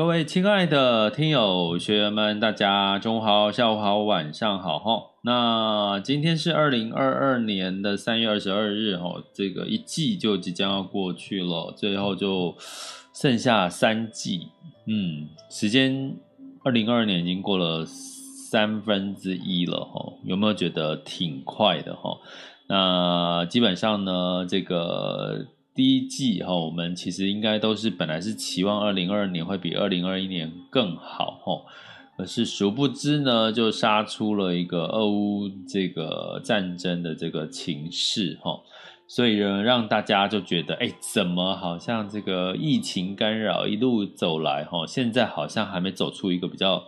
各位亲爱的听友学员们，大家中午好、下午好、晚上好哈。那今天是二零二二年的三月二十二日哈，这个一季就即将要过去了，最后就剩下三季。嗯，时间二零二二年已经过了三分之一了哈，有没有觉得挺快的哈？那基本上呢，这个。第一季哈，我们其实应该都是本来是期望二零二二年会比二零二一年更好哈，可是殊不知呢，就杀出了一个俄乌这个战争的这个情势哈，所以呢，让大家就觉得，哎，怎么好像这个疫情干扰一路走来哈，现在好像还没走出一个比较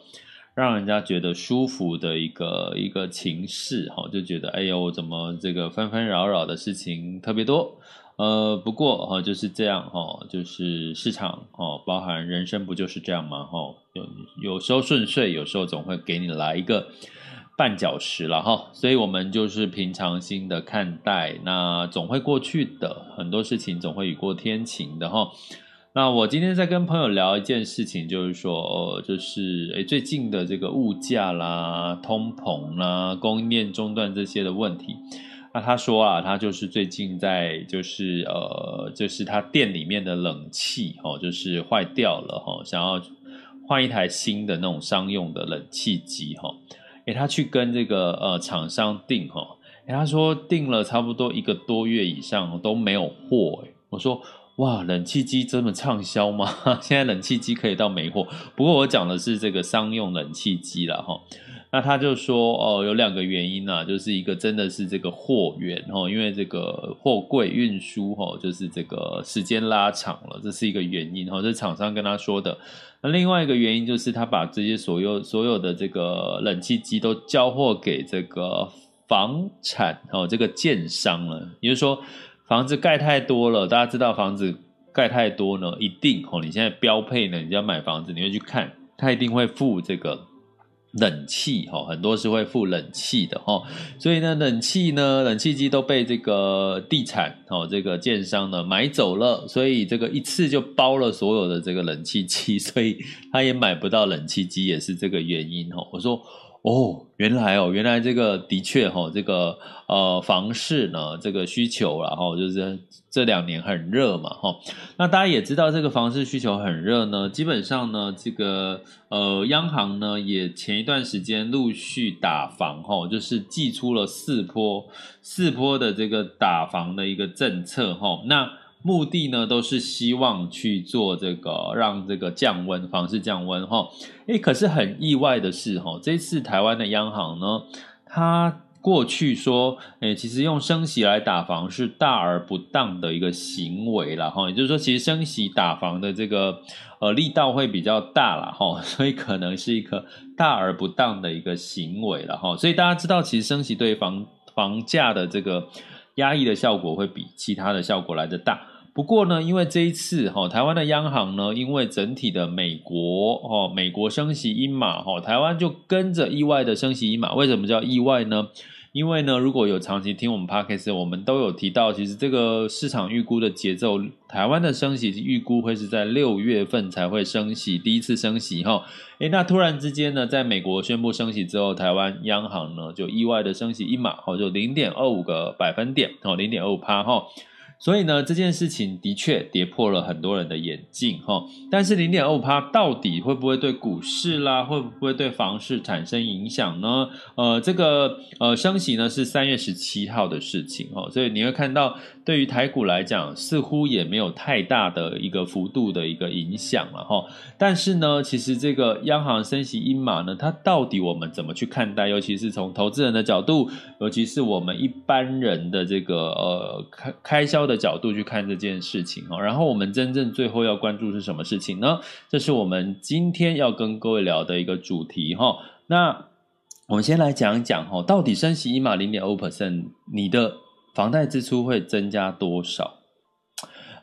让人家觉得舒服的一个一个情势哈，就觉得哎呦，怎么这个纷纷扰扰的事情特别多。呃，不过哈，就是这样哈，就是市场哦，包含人生不就是这样吗？哈，有有时候顺遂，有时候总会给你来一个绊脚石了哈，所以我们就是平常心的看待，那总会过去的，很多事情总会雨过天晴的哈。那我今天在跟朋友聊一件事情，就是说，呃，就是诶，最近的这个物价啦、通膨啦、供应链中断这些的问题。那他说啊，他就是最近在，就是呃，就是他店里面的冷气哦，就是坏掉了哈，想要换一台新的那种商用的冷气机哈。诶，他去跟这个呃厂商订哈，诶，他说订了差不多一个多月以上都没有货诶。我说哇，冷气机这么畅销吗？现在冷气机可以到没货。不过我讲的是这个商用冷气机了哈。那他就说哦，有两个原因啊，就是一个真的是这个货源哦，因为这个货柜运输哦，就是这个时间拉长了，这是一个原因哦，这是厂商跟他说的。那另外一个原因就是他把这些所有所有的这个冷气机都交货给这个房产哦，这个建商了。也就是说，房子盖太多了，大家知道房子盖太多呢，一定哦，你现在标配呢，你要买房子，你会去看，他一定会付这个。冷气哈，很多是会附冷气的哈，所以呢，冷气呢，冷气机都被这个地产哦，这个建商呢买走了，所以这个一次就包了所有的这个冷气机，所以他也买不到冷气机，也是这个原因哈。我说。哦，原来哦，原来这个的确哈、哦，这个呃房市呢，这个需求然后就是这两年很热嘛哈。那大家也知道，这个房市需求很热呢，基本上呢，这个呃央行呢也前一段时间陆续打房哈，就是寄出了四波四波的这个打房的一个政策哈。那目的呢，都是希望去做这个，让这个降温，房市降温哈。诶，可是很意外的是哈，这次台湾的央行呢，它过去说，诶，其实用升息来打房是大而不当的一个行为了哈。也就是说，其实升息打房的这个呃力道会比较大了哈，所以可能是一个大而不当的一个行为了哈。所以大家知道，其实升息对房房价的这个压抑的效果会比其他的效果来得大。不过呢，因为这一次哈，台湾的央行呢，因为整体的美国哈，美国升息一码哈，台湾就跟着意外的升息一码。为什么叫意外呢？因为呢，如果有长期听我们 Podcast，我们都有提到，其实这个市场预估的节奏，台湾的升息预估会是在六月份才会升息，第一次升息哈。诶，那突然之间呢，在美国宣布升息之后，台湾央行呢就意外的升息一码，哦，就零点二五个百分点，哦，零点二五趴哈。所以呢，这件事情的确跌破了很多人的眼镜哈。但是零点二五趴到底会不会对股市啦，会不会对房市产生影响呢？呃，这个呃升息呢是三月十七号的事情哈，所以你会看到。对于台股来讲，似乎也没有太大的一个幅度的一个影响了哈。但是呢，其实这个央行升息一码呢，它到底我们怎么去看待？尤其是从投资人的角度，尤其是我们一般人的这个呃开开销的角度去看这件事情哈。然后我们真正最后要关注是什么事情呢？这是我们今天要跟各位聊的一个主题哈。那我们先来讲一讲哈，到底升息一码零点二五 percent，你的。房贷支出会增加多少？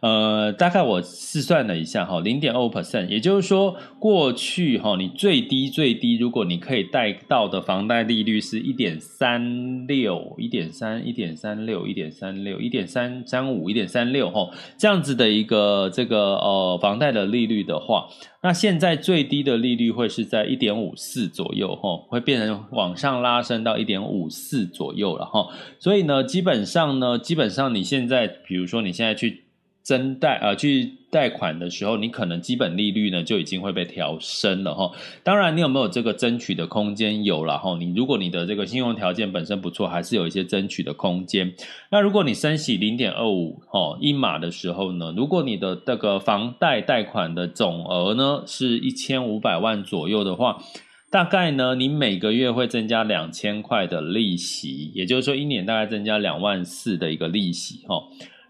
呃，大概我试算了一下哈，零点二 percent，也就是说，过去哈，你最低最低，如果你可以贷到的房贷利率是一点三六、一点三、一点三六、一点三六、一点三三五、一点三六哈，这样子的一个这个呃房贷的利率的话，那现在最低的利率会是在一点五四左右哈，会变成往上拉升到一点五四左右了哈。所以呢，基本上呢，基本上你现在，比如说你现在去。增贷呃，去贷款的时候，你可能基本利率呢就已经会被调升了哈。当然，你有没有这个争取的空间？有了哈。你如果你的这个信用条件本身不错，还是有一些争取的空间。那如果你升息零点二五哦一码的时候呢，如果你的这个房贷贷款的总额呢是一千五百万左右的话，大概呢你每个月会增加两千块的利息，也就是说一年大概增加两万四的一个利息哈。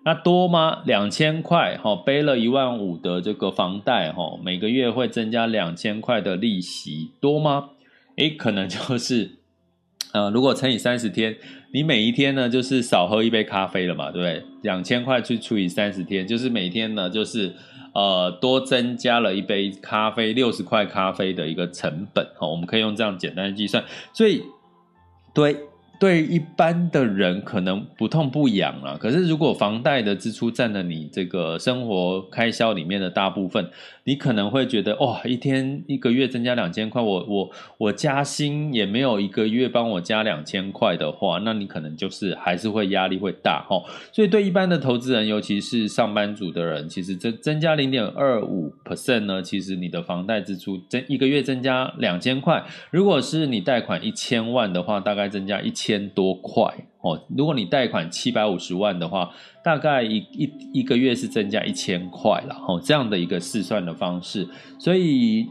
那多吗？两千块，哈，背了一万五的这个房贷，哈，每个月会增加两千块的利息，多吗？诶，可能就是，呃，如果乘以三十天，你每一天呢，就是少喝一杯咖啡了嘛，对不对？两千块去除以三十天，就是每天呢，就是呃，多增加了一杯咖啡，六十块咖啡的一个成本，哈，我们可以用这样简单的计算，所以，对。对一般的人可能不痛不痒啊，可是如果房贷的支出占了你这个生活开销里面的大部分，你可能会觉得哇，一天一个月增加两千块，我我我加薪也没有一个月帮我加两千块的话，那你可能就是还是会压力会大哦。所以对一般的投资人，尤其是上班族的人，其实增增加零点二五 percent 呢，其实你的房贷支出增一个月增加两千块，如果是你贷款一千万的话，大概增加一。千多块哦，如果你贷款七百五十万的话，大概一一一个月是增加一千块了哦，这样的一个试算的方式，所以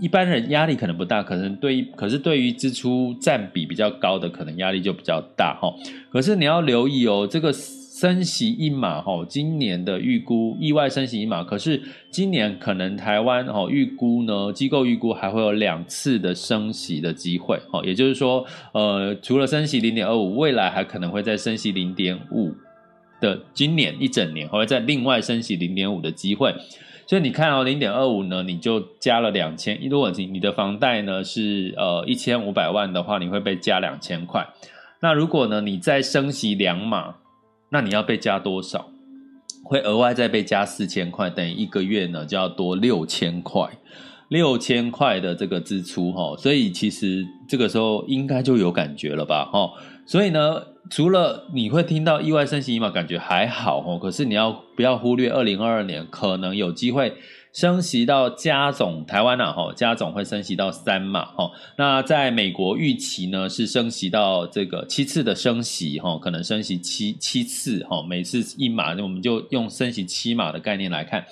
一般人压力可能不大，可能对，可是对于支出占比比较高的，可能压力就比较大哈。可是你要留意哦，这个。升息一码哈，今年的预估意外升息一码，可是今年可能台湾哈预估呢，机构预估还会有两次的升息的机会哈，也就是说，呃，除了升息零点二五，未来还可能会再升息零点五的，今年一整年还会再另外升息零点五的机会，所以你看到零点二五呢，你就加了两千，如果你你的房贷呢是呃一千五百万的话，你会被加两千块，那如果呢你再升息两码。那你要被加多少？会额外再被加四千块，等于一个月呢就要多六千块，六千块的这个支出哈，所以其实这个时候应该就有感觉了吧哈。所以呢，除了你会听到意外升息一码，感觉还好哦，可是你要不要忽略二零二二年可能有机会。升息到加总台湾啊，哈，加总会升息到三码，哈。那在美国预期呢是升息到这个七次的升息，哈，可能升息七七次，哈，每次一码，我们就用升息七码的概念来看。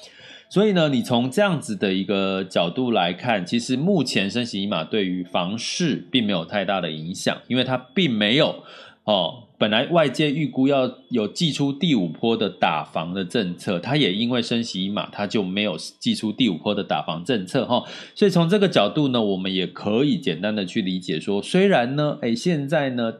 所以呢，你从这样子的一个角度来看，其实目前升息一码对于房市并没有太大的影响，因为它并没有。哦，本来外界预估要有祭出第五波的打房的政策，它也因为升息一码，它就没有祭出第五波的打房政策哈。所以从这个角度呢，我们也可以简单的去理解说，虽然呢，哎，现在呢，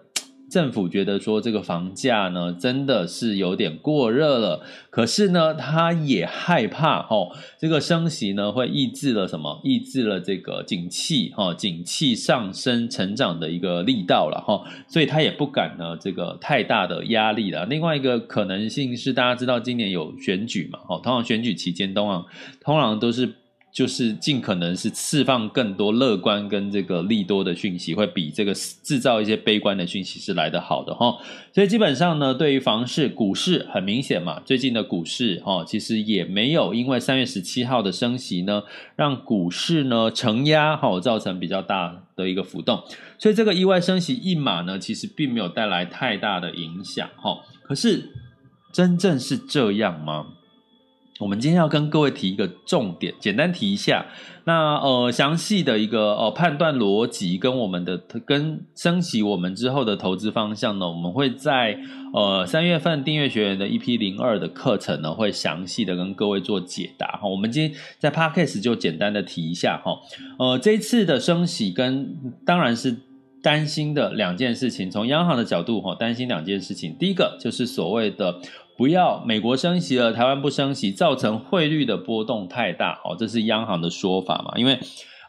政府觉得说这个房价呢真的是有点过热了，可是呢，他也害怕哦，这个升息呢会抑制了什么？抑制了这个景气哦，景气上升成长的一个力道了哈，所以他也不敢呢这个太大的压力了。另外一个可能性是，大家知道今年有选举嘛？哦，通常选举期间，通常通常都是。就是尽可能是释放更多乐观跟这个利多的讯息，会比这个制造一些悲观的讯息是来得好的哈。所以基本上呢，对于房市、股市很明显嘛，最近的股市哈，其实也没有因为三月十七号的升息呢，让股市呢承压哈，造成比较大的一个浮动。所以这个意外升息一码呢，其实并没有带来太大的影响哈。可是真正是这样吗？我们今天要跟各位提一个重点，简单提一下。那呃，详细的一个呃判断逻辑跟我们的跟升级我们之后的投资方向呢，我们会在呃三月份订阅学员的 EP 零二的课程呢，会详细的跟各位做解答哈。我们今天在 Podcast 就简单的提一下哈。呃，这一次的升息跟当然是担心的两件事情，从央行的角度哈，担心两件事情。第一个就是所谓的。不要美国升息了，台湾不升息，造成汇率的波动太大哦，这是央行的说法嘛？因为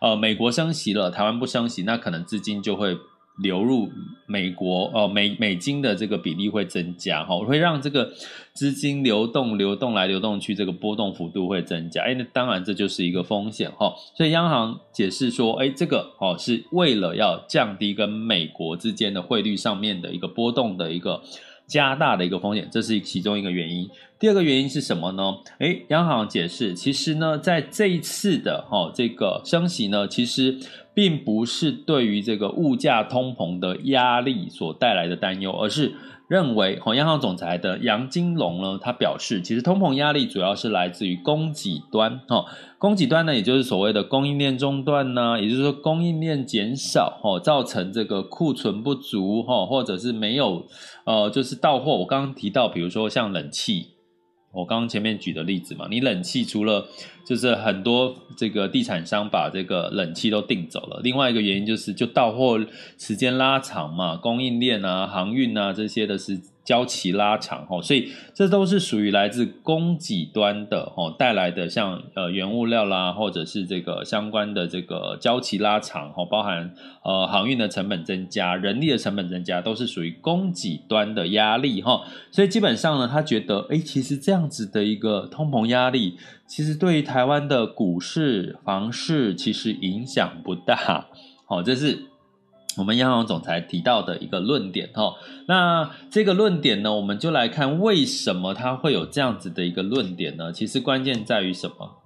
呃，美国升息了，台湾不升息，那可能资金就会流入美国哦，美美金的这个比例会增加哈，会让这个资金流动流动来流动去，这个波动幅度会增加。哎，那当然这就是一个风险哈。所以央行解释说，哎，这个哦是为了要降低跟美国之间的汇率上面的一个波动的一个。加大的一个风险，这是其中一个原因。第二个原因是什么呢？诶，央行解释，其实呢，在这一次的哈这个升息呢，其实并不是对于这个物价通膨的压力所带来的担忧，而是。认为，哦，央行总裁的杨金龙呢，他表示，其实通膨压力主要是来自于供给端，哦，供给端呢，也就是所谓的供应链中断呢，也就是说供应链减少，哦，造成这个库存不足，哦，或者是没有，呃，就是到货。我刚刚提到，比如说像冷气。我刚刚前面举的例子嘛，你冷气除了就是很多这个地产商把这个冷气都订走了，另外一个原因就是就到货时间拉长嘛，供应链啊、航运啊这些的是。交期拉长吼，所以这都是属于来自供给端的吼带来的，像呃原物料啦，或者是这个相关的这个交期拉长，包含呃航运的成本增加、人力的成本增加，都是属于供给端的压力哈。所以基本上呢，他觉得诶，其实这样子的一个通膨压力，其实对于台湾的股市、房市其实影响不大。好，这是。我们央行总裁提到的一个论点哈，那这个论点呢，我们就来看为什么他会有这样子的一个论点呢？其实关键在于什么？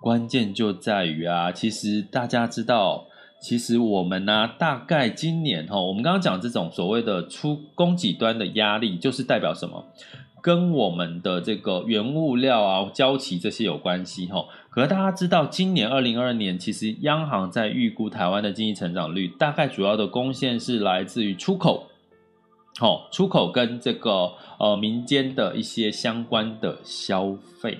关键就在于啊，其实大家知道，其实我们呢、大概今年哈，我们刚刚讲这种所谓的出供给端的压力，就是代表什么？跟我们的这个原物料啊、交期这些有关系哈。可是大家知道，今年二零二二年，其实央行在预估台湾的经济成长率，大概主要的贡献是来自于出口，好，出口跟这个呃民间的一些相关的消费。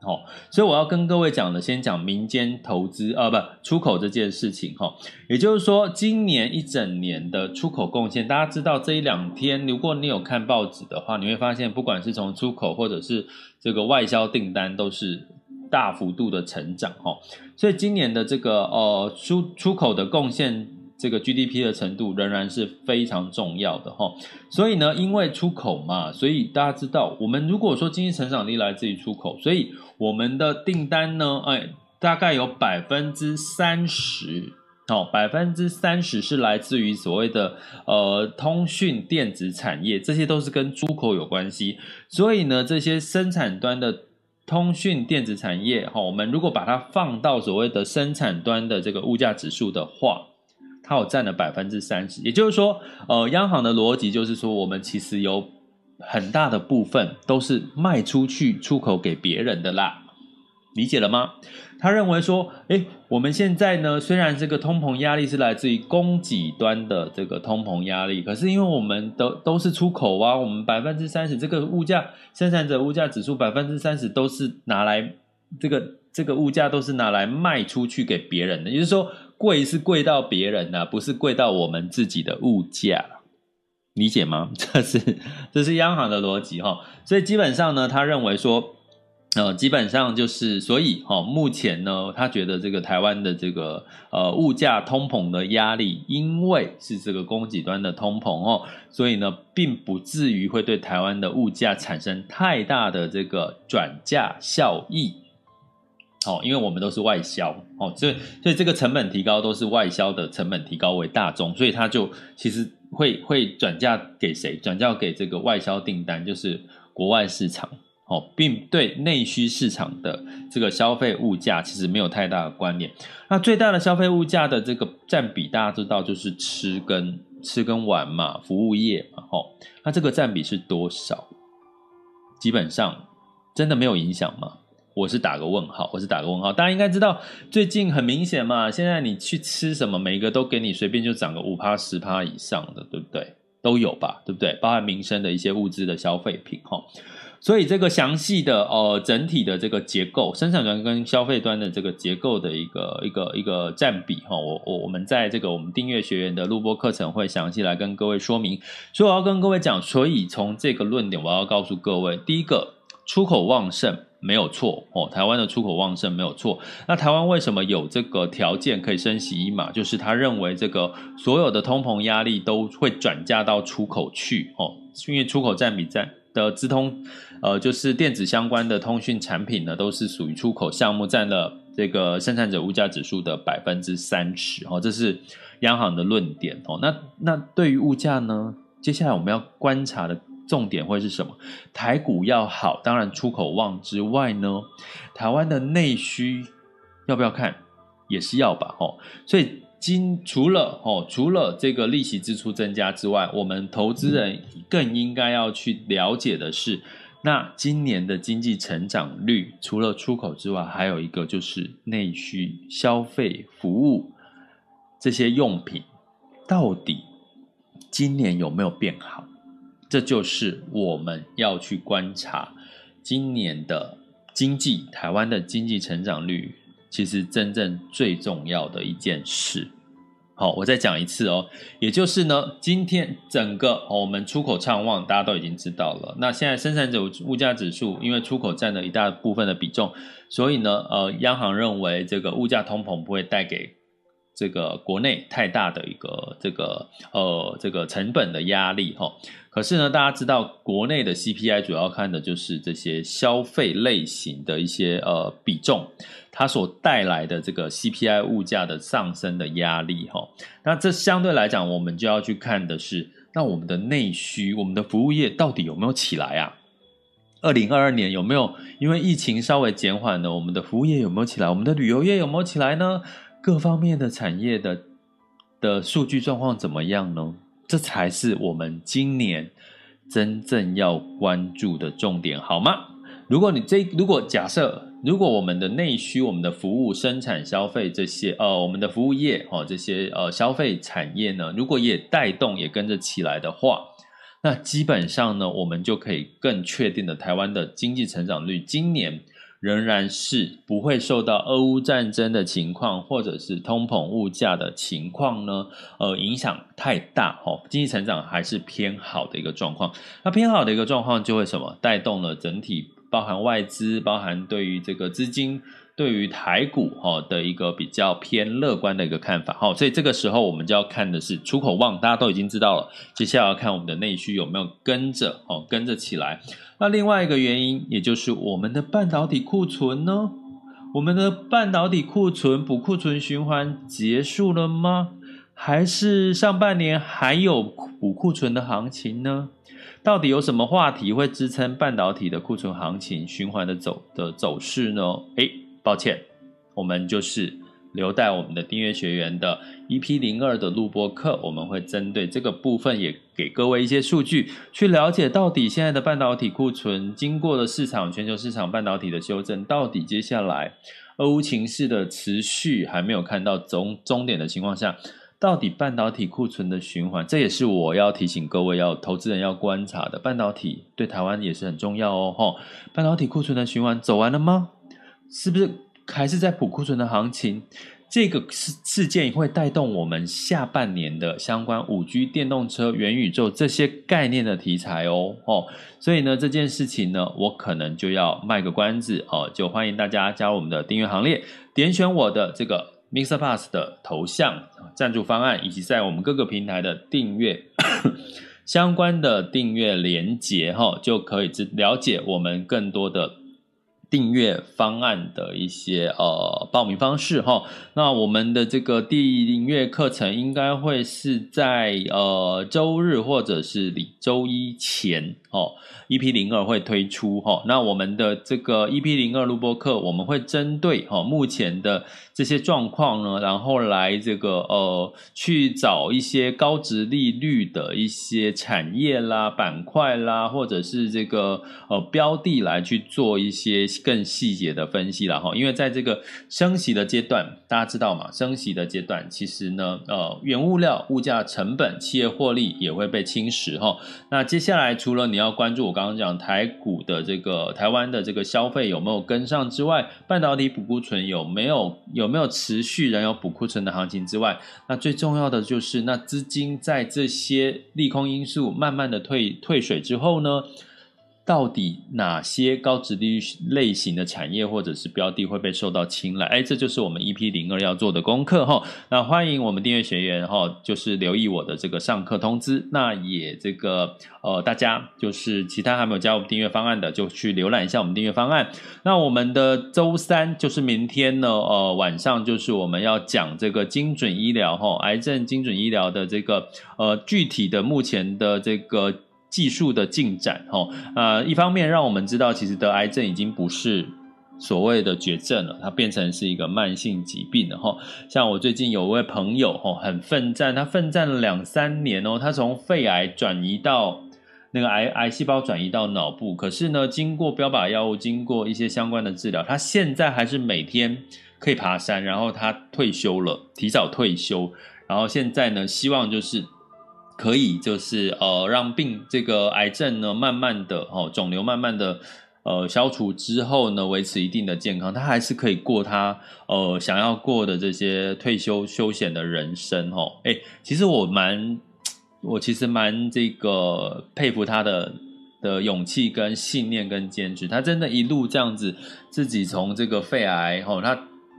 好，所以我要跟各位讲的，先讲民间投资，呃，不，出口这件事情，哈，也就是说，今年一整年的出口贡献，大家知道这一两天，如果你有看报纸的话，你会发现，不管是从出口或者是这个外销订单，都是大幅度的成长，哈，所以今年的这个呃出出口的贡献。这个 GDP 的程度仍然是非常重要的哈，所以呢，因为出口嘛，所以大家知道，我们如果说经济成长力来自于出口，所以我们的订单呢，哎，大概有百分之三十，哦，百分之三十是来自于所谓的呃通讯电子产业，这些都是跟出口有关系，所以呢，这些生产端的通讯电子产业，哈，我们如果把它放到所谓的生产端的这个物价指数的话。它有占了百分之三十，也就是说，呃，央行的逻辑就是说，我们其实有很大的部分都是卖出去出口给别人的啦，理解了吗？他认为说，诶，我们现在呢，虽然这个通膨压力是来自于供给端的这个通膨压力，可是因为我们都都是出口啊，我们百分之三十这个物价生产者物价指数百分之三十都是拿来这个这个物价都是拿来卖出去给别人的，也就是说。贵是贵到别人的、不是贵到我们自己的物价。理解吗？这是这是央行的逻辑哈，所以基本上呢，他认为说。呃，基本上就是，所以哈、哦，目前呢，他觉得这个台湾的这个呃物价通膨的压力，因为是这个供给端的通膨哦，所以呢，并不至于会对台湾的物价产生太大的这个转嫁效益。哦，因为我们都是外销哦，所以所以这个成本提高都是外销的成本提高为大宗，所以他就其实会会转嫁给谁？转嫁给这个外销订单，就是国外市场。哦，并对内需市场的这个消费物价其实没有太大的关联。那最大的消费物价的这个占比，大家知道就是吃跟吃跟玩嘛，服务业嘛，吼。那这个占比是多少？基本上真的没有影响吗？我是打个问号，我是打个问号。大家应该知道，最近很明显嘛，现在你去吃什么，每一个都给你随便就涨个五趴十趴以上的，对不对？都有吧，对不对？包含民生的一些物资的消费品，吼。所以这个详细的呃整体的这个结构，生产端跟消费端的这个结构的一个一个一个占比哈，我我我们在这个我们订阅学员的录播课程会详细来跟各位说明。所以我要跟各位讲，所以从这个论点，我要告诉各位，第一个出口旺盛没有错哦，台湾的出口旺盛没有错。那台湾为什么有这个条件可以升息一码？就是他认为这个所有的通膨压力都会转嫁到出口去哦，因为出口占比占。的资通，呃，就是电子相关的通讯产品呢，都是属于出口项目，占了这个生产者物价指数的百分之三十哦，这是央行的论点哦。那那对于物价呢，接下来我们要观察的重点会是什么？台股要好，当然出口旺之外呢，台湾的内需要不要看？也是要吧，哦，所以。今除了哦，除了这个利息支出增加之外，我们投资人更应该要去了解的是，那今年的经济成长率，除了出口之外，还有一个就是内需消费、服务这些用品，到底今年有没有变好？这就是我们要去观察今年的经济，台湾的经济成长率。其实真正最重要的一件事，好，我再讲一次哦，也就是呢，今天整个我们出口畅旺，大家都已经知道了。那现在生产者物价指数，因为出口占了一大部分的比重，所以呢，呃，央行认为这个物价通膨不会带给这个国内太大的一个这个呃这个成本的压力哈。可是呢，大家知道国内的 CPI 主要看的就是这些消费类型的一些呃比重。它所带来的这个 CPI 物价的上升的压力，哈，那这相对来讲，我们就要去看的是，那我们的内需，我们的服务业到底有没有起来啊？二零二二年有没有因为疫情稍微减缓呢？我们的服务业有没有起来？我们的旅游业有没有起来呢？各方面的产业的的数据状况怎么样呢？这才是我们今年真正要关注的重点，好吗？如果你这，如果假设。如果我们的内需、我们的服务、生产、消费这些，呃，我们的服务业哦，这些呃消费产业呢，如果也带动、也跟着起来的话，那基本上呢，我们就可以更确定的，台湾的经济成长率今年仍然是不会受到俄乌战争的情况，或者是通膨物价的情况呢，呃，影响太大哦，经济成长还是偏好的一个状况。那偏好的一个状况就会什么？带动了整体。包含外资，包含对于这个资金，对于台股哈的一个比较偏乐观的一个看法哈，所以这个时候我们就要看的是出口旺，大家都已经知道了，接下来要看我们的内需有没有跟着哦跟着起来。那另外一个原因，也就是我们的半导体库存呢？我们的半导体库存补库存循环结束了吗？还是上半年还有补库存的行情呢？到底有什么话题会支撑半导体的库存行情循环的走的走势呢？诶，抱歉，我们就是留待我们的订阅学员的 EP 零二的录播课，我们会针对这个部分也给各位一些数据，去了解到底现在的半导体库存经过了市场全球市场半导体的修正，到底接下来俄乌情势的持续还没有看到终终点的情况下。到底半导体库存的循环，这也是我要提醒各位要投资人要观察的。半导体对台湾也是很重要哦，吼！半导体库存的循环走完了吗？是不是还是在补库存的行情？这个事事件会带动我们下半年的相关五 G、电动车、元宇宙这些概念的题材哦哦，所以呢，这件事情呢，我可能就要卖个关子哦，就欢迎大家加入我们的订阅行列，点选我的这个 MixerPass 的头像赞助方案，以及在我们各个平台的订阅 相关的订阅连接哈、就可以知了解我们更多的。订阅方案的一些呃报名方式哈，那我们的这个第一订阅课程应该会是在呃周日或者是礼周一前哦。EP 零二会推出哈，那我们的这个 EP 零二录播课，我们会针对哈目前的这些状况呢，然后来这个呃去找一些高值利率的一些产业啦、板块啦，或者是这个呃标的来去做一些更细节的分析了哈。因为在这个升息的阶段，大家知道嘛，升息的阶段其实呢，呃，原物料物价成本、企业获利也会被侵蚀哈。那接下来除了你你要关注我。刚刚讲台股的这个台湾的这个消费有没有跟上之外，半导体补库存有没有有没有持续燃油补库存的行情之外，那最重要的就是那资金在这些利空因素慢慢的退退水之后呢？到底哪些高值利率类型的产业或者是标的会被受到青睐？哎，这就是我们 EP 零二要做的功课哈。那欢迎我们订阅学员哈，就是留意我的这个上课通知。那也这个呃，大家就是其他还没有加入订阅方案的，就去浏览一下我们订阅方案。那我们的周三就是明天呢，呃，晚上就是我们要讲这个精准医疗哈，癌症精准医疗的这个呃具体的目前的这个。技术的进展，哈，呃，一方面让我们知道，其实得癌症已经不是所谓的绝症了，它变成是一个慢性疾病了，哈。像我最近有位朋友，哈，很奋战，他奋战了两三年哦，他从肺癌转移到那个癌癌细胞转移到脑部，可是呢，经过标靶药物，经过一些相关的治疗，他现在还是每天可以爬山，然后他退休了，提早退休，然后现在呢，希望就是。可以，就是呃，让病这个癌症呢，慢慢的哦，肿瘤慢慢的呃消除之后呢，维持一定的健康，他还是可以过他呃想要过的这些退休休闲的人生哦。诶，其实我蛮，我其实蛮这个佩服他的的勇气跟信念跟坚持，他真的一路这样子，自己从这个肺癌哦，他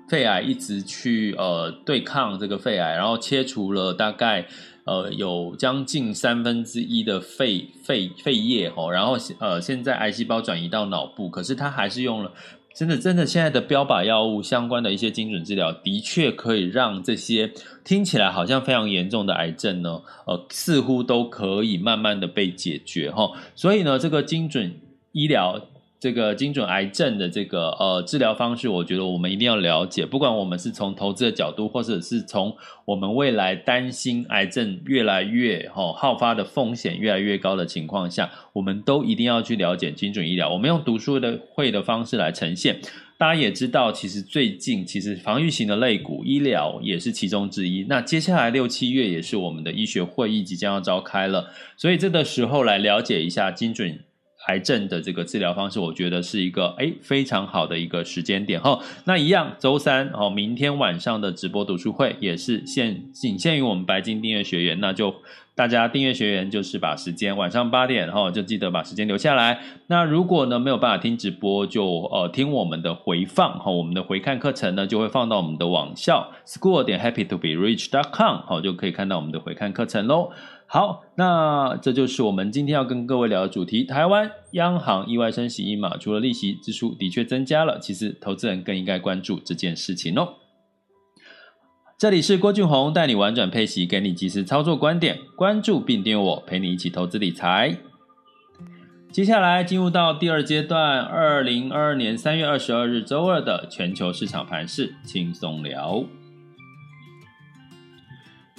肺癌一直去呃对抗这个肺癌，然后切除了大概。呃，有将近三分之一的肺肺肺叶哦，然后呃，现在癌细胞转移到脑部，可是他还是用了真的真的现在的标靶药物相关的一些精准治疗，的确可以让这些听起来好像非常严重的癌症呢，呃，似乎都可以慢慢的被解决哈。所以呢，这个精准医疗。这个精准癌症的这个呃治疗方式，我觉得我们一定要了解。不管我们是从投资的角度，或者是从我们未来担心癌症越来越哈、哦、好发的风险越来越高的情况下，我们都一定要去了解精准医疗。我们用读书的会的方式来呈现。大家也知道，其实最近其实防御型的类股医疗也是其中之一。那接下来六七月也是我们的医学会议即将要召开了，所以这个时候来了解一下精准。癌症的这个治疗方式，我觉得是一个诶非常好的一个时间点哈。那一样，周三哦，明天晚上的直播读书会也是限仅限于我们白金订阅学员，那就大家订阅学员就是把时间晚上八点哈，就记得把时间留下来。那如果呢没有办法听直播，就呃听我们的回放哈，我们的回看课程呢就会放到我们的网校 school 点 happy to be rich dot com 好，就可以看到我们的回看课程喽。好，那这就是我们今天要跟各位聊的主题。台湾央行意外升息一码，除了利息支出的确增加了，其实投资人更应该关注这件事情哦。这里是郭俊宏带你玩转配息，给你及时操作观点，关注并订阅我，陪你一起投资理财。接下来进入到第二阶段，二零二二年三月二十二日周二的全球市场盘势轻松聊。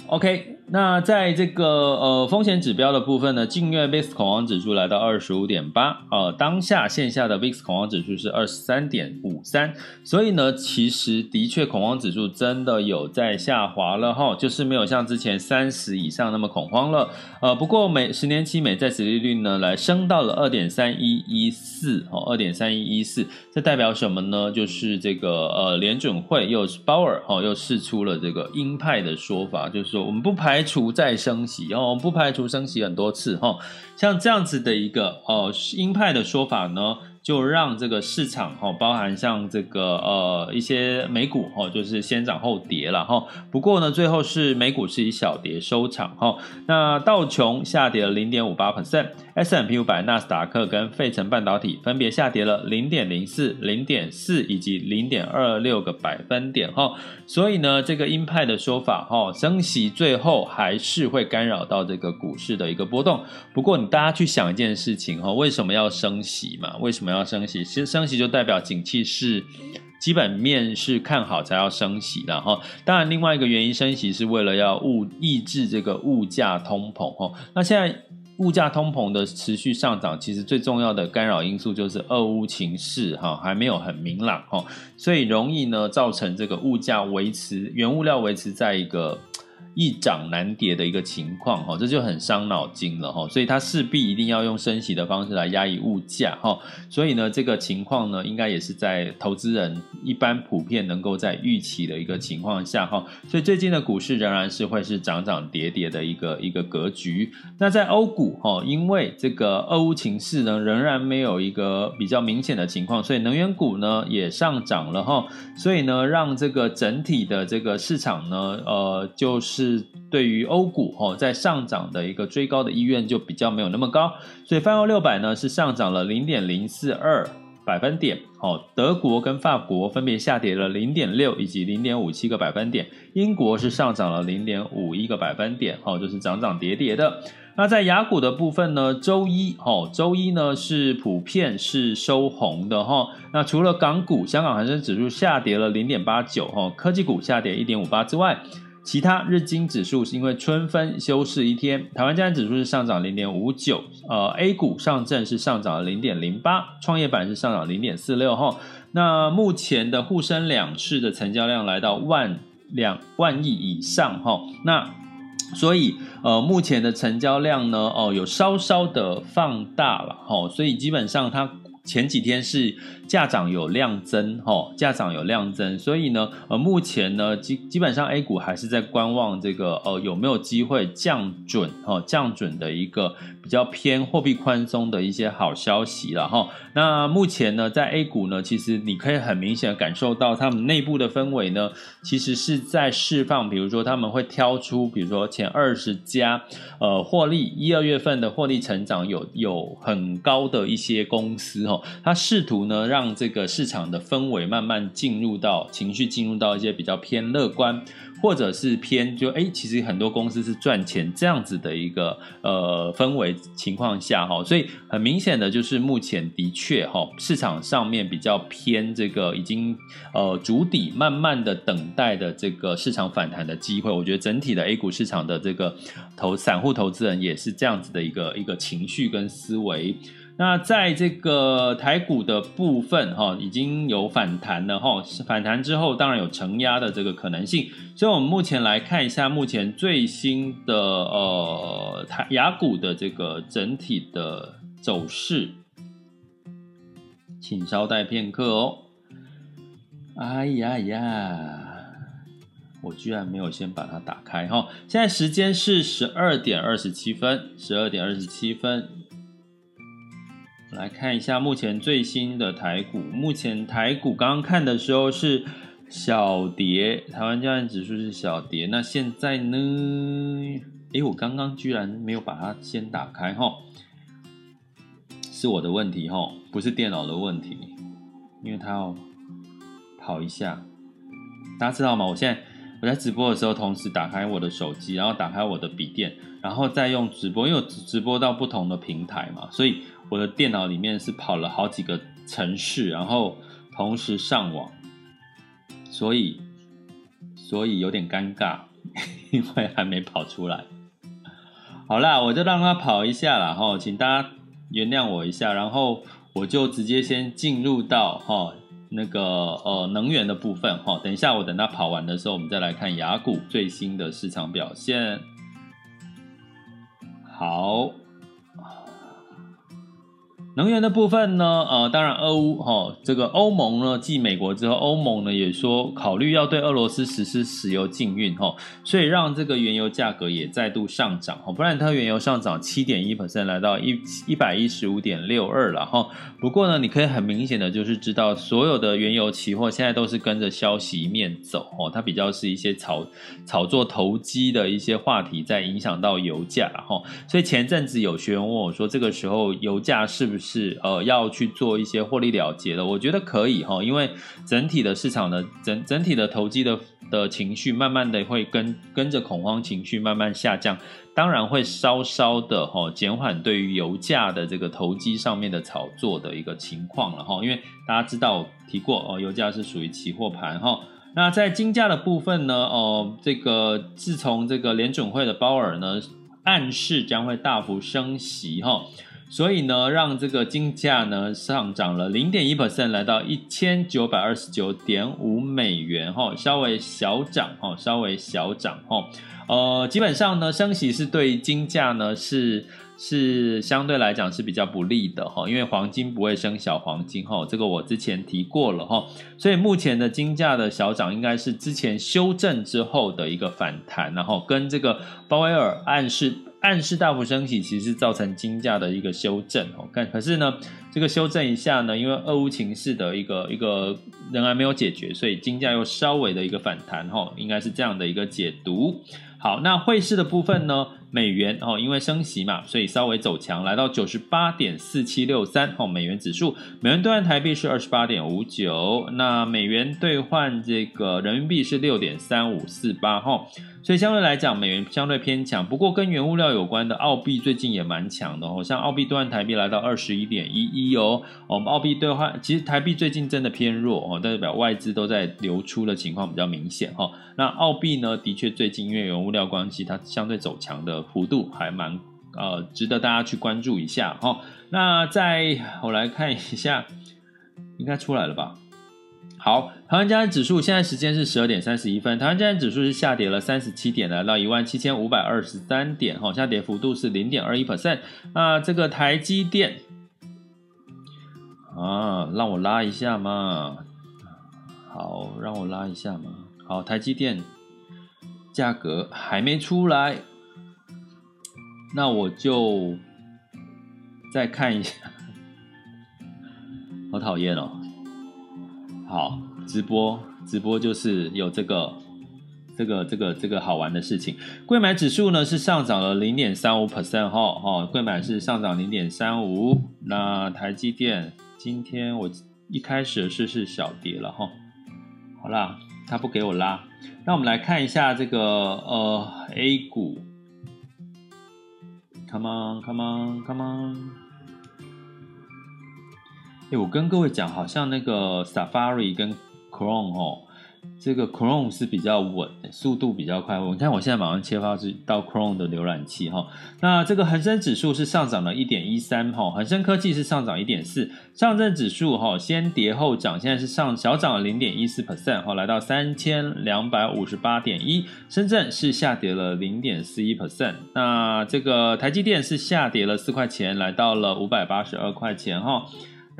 OK。那在这个呃风险指标的部分呢，近月 VIX 恐慌指数来到二十五点八，呃，当下线下的 VIX 恐慌指数是二十三点五三，所以呢，其实的确恐慌指数真的有在下滑了哈，就是没有像之前三十以上那么恐慌了。呃，不过美十年期美债殖利率呢，来升到了二点三一一四哦，二点三一一四，这代表什么呢？就是这个呃联准会又是鲍尔哦，又试出了这个鹰派的说法，就是说我们不排。排除再升息哦，不排除升息很多次哈，像这样子的一个哦鹰派的说法呢。就让这个市场哈，包含像这个呃一些美股哈，就是先涨后跌了哈。不过呢，最后是美股是以小跌收场哈。那道琼下跌了零点五八 percent S M P 五百、纳斯达克跟费城半导体分别下跌了零点零四、零点四以及零点二六个百分点哈。所以呢，这个鹰派的说法哈，升息最后还是会干扰到这个股市的一个波动。不过你大家去想一件事情哈，为什么要升息嘛？为什么？要升息，其实升息就代表景气是基本面是看好才要升息的哈。当然，另外一个原因升息是为了要物抑制这个物价通膨哈。那现在物价通膨的持续上涨，其实最重要的干扰因素就是俄乌情势哈还没有很明朗哈，所以容易呢造成这个物价维持原物料维持在一个。易涨难跌的一个情况哈，这就很伤脑筋了哈，所以它势必一定要用升息的方式来压抑物价哈，所以呢，这个情况呢，应该也是在投资人一般普遍能够在预期的一个情况下哈，所以最近的股市仍然是会是涨涨跌跌的一个一个格局。那在欧股哈，因为这个俄乌情势呢，仍然没有一个比较明显的情况，所以能源股呢也上涨了哈，所以呢，让这个整体的这个市场呢，呃，就是。是对于欧股哦，在上涨的一个追高的意愿就比较没有那么高，所以泛欧六百呢是上涨了零点零四二百分点哦，德国跟法国分别下跌了零点六以及零点五七个百分点，英国是上涨了零点五一个百分点哦，就是涨涨跌跌的。那在雅股的部分呢，周一哦，周一呢是普遍是收红的哈。那除了港股，香港恒生指数下跌了零点八九哈，科技股下跌一点五八之外。其他日经指数是因为春分休市一天，台湾加权指数是上涨零点五九，呃，A 股上证是上涨了零点零八，创业板是上涨零点四六哈。那目前的沪深两市的成交量来到万两万亿以上哈，那所以呃目前的成交量呢哦有稍稍的放大了哈，所以基本上它前几天是。价涨有量增，哈，价涨有量增，所以呢，呃，目前呢，基基本上 A 股还是在观望这个，呃，有没有机会降准，哈，降准的一个比较偏货币宽松的一些好消息了，哈。那目前呢，在 A 股呢，其实你可以很明显的感受到他们内部的氛围呢，其实是在释放，比如说他们会挑出，比如说前二十家，呃，获利一二月份的获利成长有有很高的一些公司，哈，他试图呢让这个市场的氛围慢慢进入到情绪，进入到一些比较偏乐观，或者是偏就哎，其实很多公司是赚钱这样子的一个呃氛围情况下哈，所以很明显的就是目前的确哈市场上面比较偏这个已经呃筑底，慢慢的等待的这个市场反弹的机会，我觉得整体的 A 股市场的这个投散户投资人也是这样子的一个一个情绪跟思维。那在这个台股的部分，哈，已经有反弹了，哈，反弹之后当然有承压的这个可能性，所以我们目前来看一下目前最新的呃台雅股的这个整体的走势，请稍待片刻哦。哎呀呀，我居然没有先把它打开哈，现在时间是十二点二十七分，十二点二十七分。来看一下目前最新的台股。目前台股刚刚看的时候是小跌，台湾加权指数是小跌。那现在呢？诶，我刚刚居然没有把它先打开哈，是我的问题哈，不是电脑的问题，因为它要跑一下。大家知道吗？我现在我在直播的时候，同时打开我的手机，然后打开我的笔电，然后再用直播，因为我直播到不同的平台嘛，所以。我的电脑里面是跑了好几个城市，然后同时上网，所以所以有点尴尬。因为还没跑出来。好啦，我就让它跑一下啦，哈，请大家原谅我一下，然后我就直接先进入到哈那个呃能源的部分哈。等一下我等它跑完的时候，我们再来看雅股最新的市场表现。好。能源的部分呢，呃，当然，俄乌哈，这个欧盟呢，继美国之后，欧盟呢也说考虑要对俄罗斯实施石油禁运哈，所以让这个原油价格也再度上涨哈，布兰特原油上涨七点一 percent，来到一一百一十五点六二了哈。不过呢，你可以很明显的就是知道，所有的原油期货现在都是跟着消息面走哦，它比较是一些炒炒作投机的一些话题在影响到油价哈。所以前阵子有学员问我说，这个时候油价是不是？是呃，要去做一些获利了结的，我觉得可以哈，因为整体的市场的整整体的投机的的情绪，慢慢的会跟跟着恐慌情绪慢慢下降，当然会稍稍的哈减缓对于油价的这个投机上面的炒作的一个情况了哈，因为大家知道我提过哦，油价是属于期货盘哈，那在金价的部分呢，哦，这个自从这个联准会的鲍尔呢暗示将会大幅升息哈。所以呢，让这个金价呢上涨了零点一 percent，来到一千九百二十九点五美元，哈，稍微小涨，哈，稍微小涨，哈，呃，基本上呢，升息是对金价呢是是相对来讲是比较不利的，哈，因为黄金不会升小黄金，哈，这个我之前提过了，哈，所以目前的金价的小涨应该是之前修正之后的一个反弹，然后跟这个鲍威尔暗示。暗示大幅升息，其实是造成金价的一个修正哦。看，可是呢，这个修正一下呢，因为俄乌情势的一个一个仍然没有解决，所以金价又稍微的一个反弹哈，应该是这样的一个解读。好，那汇市的部分呢？美元哦，因为升息嘛，所以稍微走强，来到九十八点四七六三哦。美元指数，美元兑换台币是二十八点五九，那美元兑换这个人民币是六点三五四八哈。所以相对来讲，美元相对偏强。不过跟原物料有关的澳币最近也蛮强的哦，像澳币兑换台币来到二十一点一一哦。我们澳币兑换，其实台币最近真的偏弱哦，代表外资都在流出的情况比较明显哈。那澳币呢，的确最近因为原物料关系，它相对走强的幅度还蛮呃值得大家去关注一下哈。那再我来看一下，应该出来了吧？好，台湾加权指数现在时间是十二点三十一分，台湾加权指数是下跌了三十七点，来到一万七千五百二十三点，哈，下跌幅度是零点二一 percent。那这个台积电啊，让我拉一下嘛，好，让我拉一下嘛，好，台积电价格还没出来，那我就再看一下，好讨厌哦。好，直播直播就是有这个这个这个这个好玩的事情。柜买指数呢是上涨了零点三五 percent 哈，哈，柜买是上涨零点三五。那台积电今天我一开始是是小跌了哈。好啦，他不给我拉，那我们来看一下这个呃 A 股，Come on Come on Come on。哎，我跟各位讲，好像那个 Safari 跟 Chrome 哦，这个 Chrome 是比较稳，速度比较快。我看我现在马上切换到 Chrome 的浏览器哈。那这个恒生指数是上涨了一点一三哈，恒生科技是上涨一点四，上证指数哈先跌后涨，现在是上小涨了零点一四 percent 哈，来到三千两百五十八点一。深圳是下跌了零点四一 percent。那这个台积电是下跌了四块钱，来到了五百八十二块钱哈。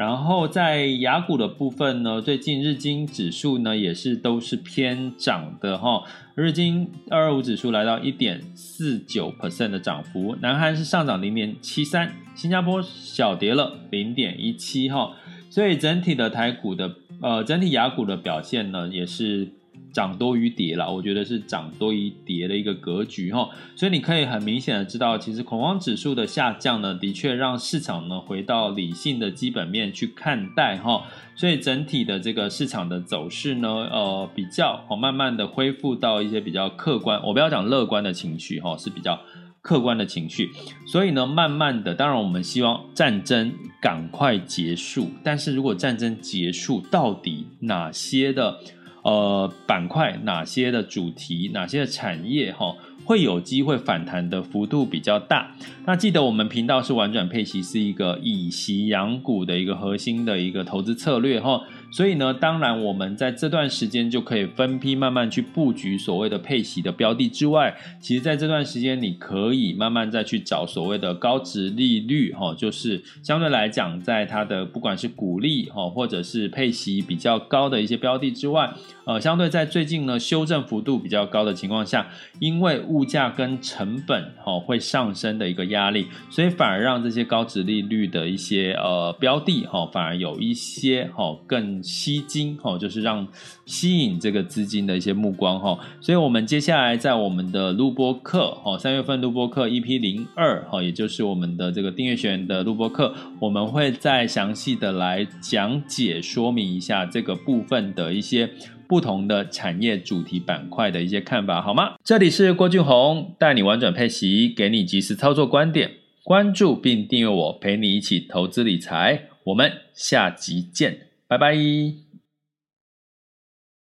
然后在雅股的部分呢，最近日经指数呢也是都是偏涨的哈，日经二二五指数来到一点四九 percent 的涨幅，南韩是上涨零点七三，新加坡小跌了零点一七哈，所以整体的台股的呃整体雅股的表现呢也是。涨多于跌了，我觉得是涨多于跌的一个格局哈，所以你可以很明显的知道，其实恐慌指数的下降呢，的确让市场呢回到理性的基本面去看待哈，所以整体的这个市场的走势呢，呃，比较哦，慢慢的恢复到一些比较客观，我不要讲乐观的情绪哈，是比较客观的情绪，所以呢，慢慢的，当然我们希望战争赶快结束，但是如果战争结束，到底哪些的？呃板块、哪些的主题、哪些的产业哈。会有机会反弹的幅度比较大。那记得我们频道是玩转配息，是一个以息养股的一个核心的一个投资策略哈。所以呢，当然我们在这段时间就可以分批慢慢去布局所谓的配息的标的之外，其实在这段时间你可以慢慢再去找所谓的高值利率哈，就是相对来讲，在它的不管是股利哈，或者是配息比较高的一些标的之外，呃，相对在最近呢修正幅度比较高的情况下，因为物价跟成本哈会上升的一个压力，所以反而让这些高值利率的一些呃标的哈，反而有一些哈更。吸金哈，就是让吸引这个资金的一些目光哈，所以我们接下来在我们的录播课哈，三月份录播课 EP 零二哈，也就是我们的这个订阅学员的录播课，我们会再详细的来讲解说明一下这个部分的一些不同的产业主题板块的一些看法，好吗？这里是郭俊宏，带你玩转配息，给你及时操作观点，关注并订阅我，陪你一起投资理财，我们下集见。拜拜。